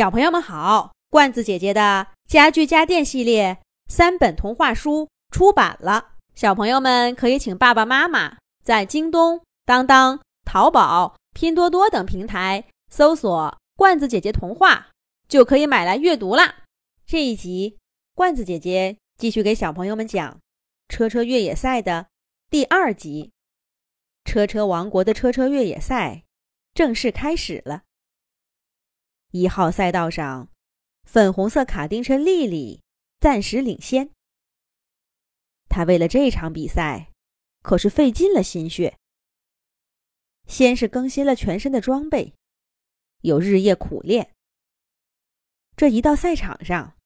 小朋友们好，罐子姐姐的家具家电系列三本童话书出版了，小朋友们可以请爸爸妈妈在京东、当当、淘宝、拼多多等平台搜索“罐子姐姐童话”，就可以买来阅读啦。这一集，罐子姐姐继续给小朋友们讲《车车越野赛》的第二集，《车车王国的车车越野赛》正式开始了。一号赛道上，粉红色卡丁车丽丽暂时领先。她为了这场比赛，可是费尽了心血。先是更新了全身的装备，又日夜苦练。这一到赛场上，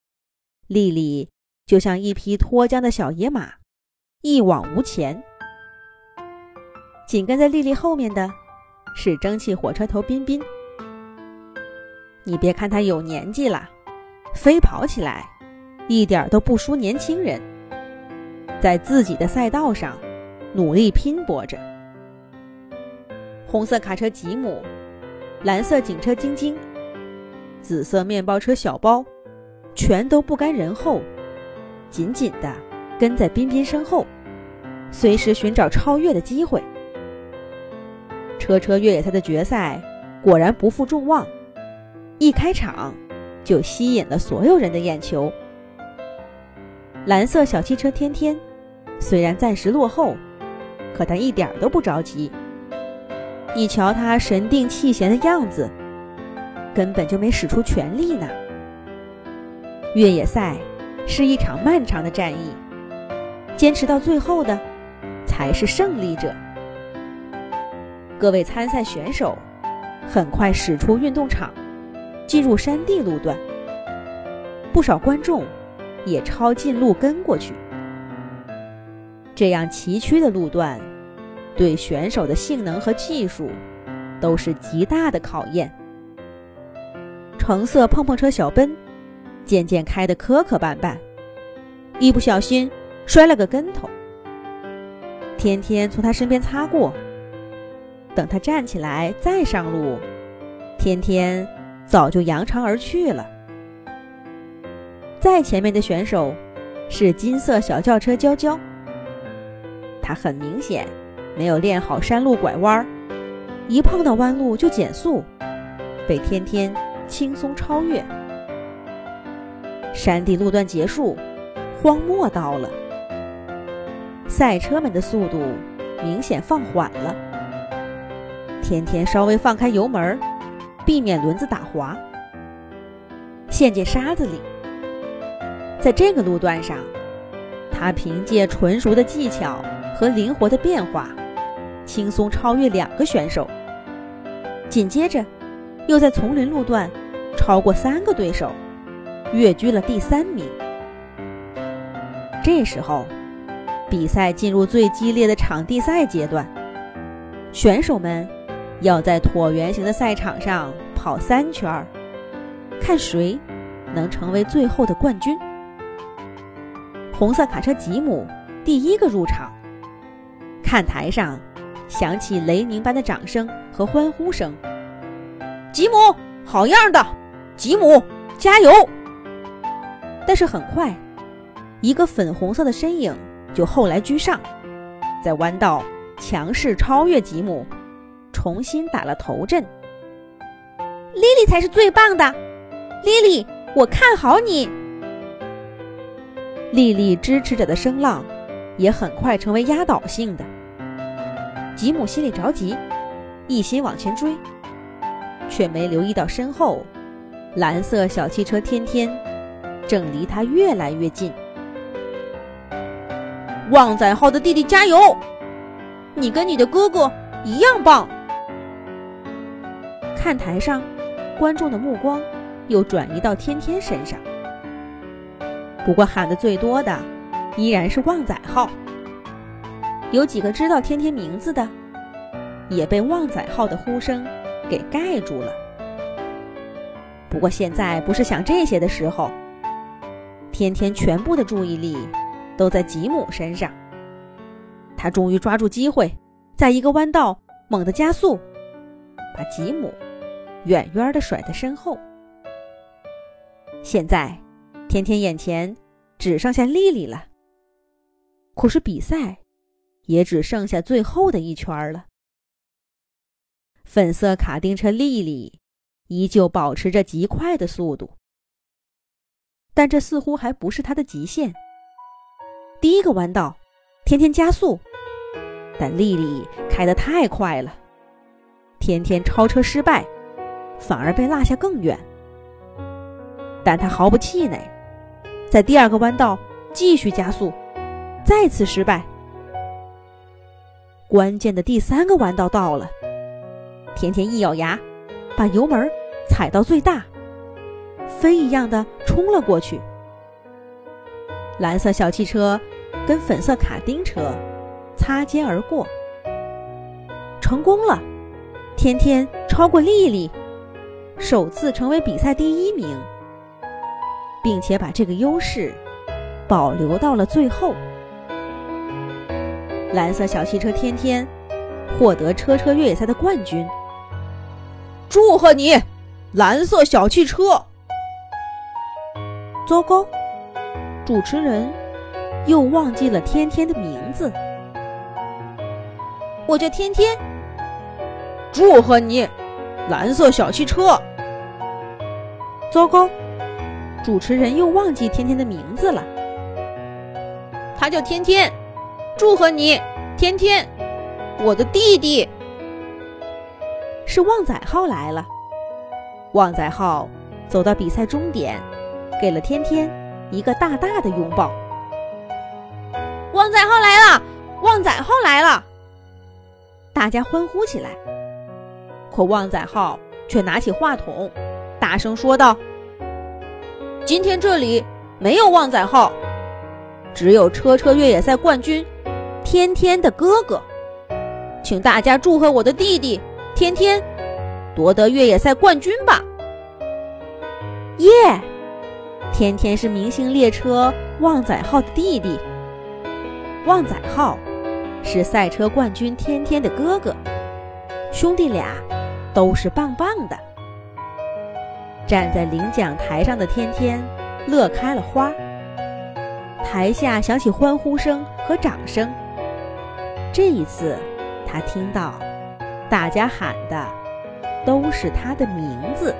丽丽就像一匹脱缰的小野马，一往无前。紧跟在丽丽后面的，是蒸汽火车头彬彬。你别看他有年纪了，飞跑起来一点都不输年轻人，在自己的赛道上努力拼搏着。红色卡车吉姆，蓝色警车晶晶，紫色面包车小包，全都不甘人后，紧紧地跟在彬彬身后，随时寻找超越的机会。车车越野赛的决赛果然不负众望。一开场就吸引了所有人的眼球。蓝色小汽车天天虽然暂时落后，可他一点都不着急。你瞧他神定气闲的样子，根本就没使出全力呢。越野赛是一场漫长的战役，坚持到最后的才是胜利者。各位参赛选手很快驶出运动场。进入山地路段，不少观众也抄近路跟过去。这样崎岖的路段，对选手的性能和技术都是极大的考验。橙色碰碰车小奔渐渐开得磕磕绊绊，一不小心摔了个跟头。天天从他身边擦过，等他站起来再上路，天天。早就扬长而去了。再前面的选手是金色小轿车娇娇，他很明显没有练好山路拐弯，一碰到弯路就减速，被天天轻松超越。山地路段结束，荒漠到了，赛车们的速度明显放缓了。天天稍微放开油门避免轮子打滑，陷进沙子里。在这个路段上，他凭借纯熟的技巧和灵活的变化，轻松超越两个选手。紧接着，又在丛林路段超过三个对手，跃居了第三名。这时候，比赛进入最激烈的场地赛阶段，选手们。要在椭圆形的赛场上跑三圈儿，看谁能成为最后的冠军。红色卡车吉姆第一个入场，看台上响起雷鸣般的掌声和欢呼声。吉姆，好样的！吉姆，加油！但是很快，一个粉红色的身影就后来居上，在弯道强势超越吉姆。重新打了头阵，莉莉才是最棒的，莉莉，我看好你。莉莉支持者的声浪也很快成为压倒性的。吉姆心里着急，一心往前追，却没留意到身后蓝色小汽车天天正离他越来越近。旺仔号的弟弟加油！你跟你的哥哥一样棒。看台上，观众的目光又转移到天天身上。不过喊的最多的依然是旺仔号。有几个知道天天名字的，也被旺仔号的呼声给盖住了。不过现在不是想这些的时候，天天全部的注意力都在吉姆身上。他终于抓住机会，在一个弯道猛地加速，把吉姆。远远的甩在身后，现在，天天眼前只剩下丽丽了。可是比赛也只剩下最后的一圈了。粉色卡丁车丽丽依旧保持着极快的速度，但这似乎还不是她的极限。第一个弯道，天天加速，但丽丽开得太快了，天天超车失败，反而被落下更远。但他毫不气馁，在第二个弯道继续加速，再次失败。关键的第三个弯道到了，甜甜一咬牙，把油门踩到最大，飞一样的冲了过去。蓝色小汽车跟粉色卡丁车擦肩而过，成功了！天天超过丽丽，首次成为比赛第一名。并且把这个优势保留到了最后。蓝色小汽车天天获得车车越野赛的冠军，祝贺你，蓝色小汽车！糟糕，主持人又忘记了天天的名字。我叫天天。祝贺你，蓝色小汽车！糟糕。主持人又忘记天天的名字了。他叫天天，祝贺你，天天，我的弟弟。是旺仔号来了。旺仔号走到比赛终点，给了天天一个大大的拥抱。旺仔号来了！旺仔号来了！大家欢呼起来。可旺仔号却拿起话筒，大声说道。今天这里没有旺仔号，只有车车越野赛冠军天天的哥哥，请大家祝贺我的弟弟天天夺得越野赛冠军吧！耶！天天是明星列车旺仔号的弟弟，旺仔号是赛车冠军天天的哥哥，兄弟俩都是棒棒的。站在领奖台上的天天乐开了花，台下响起欢呼声和掌声。这一次，他听到大家喊的都是他的名字。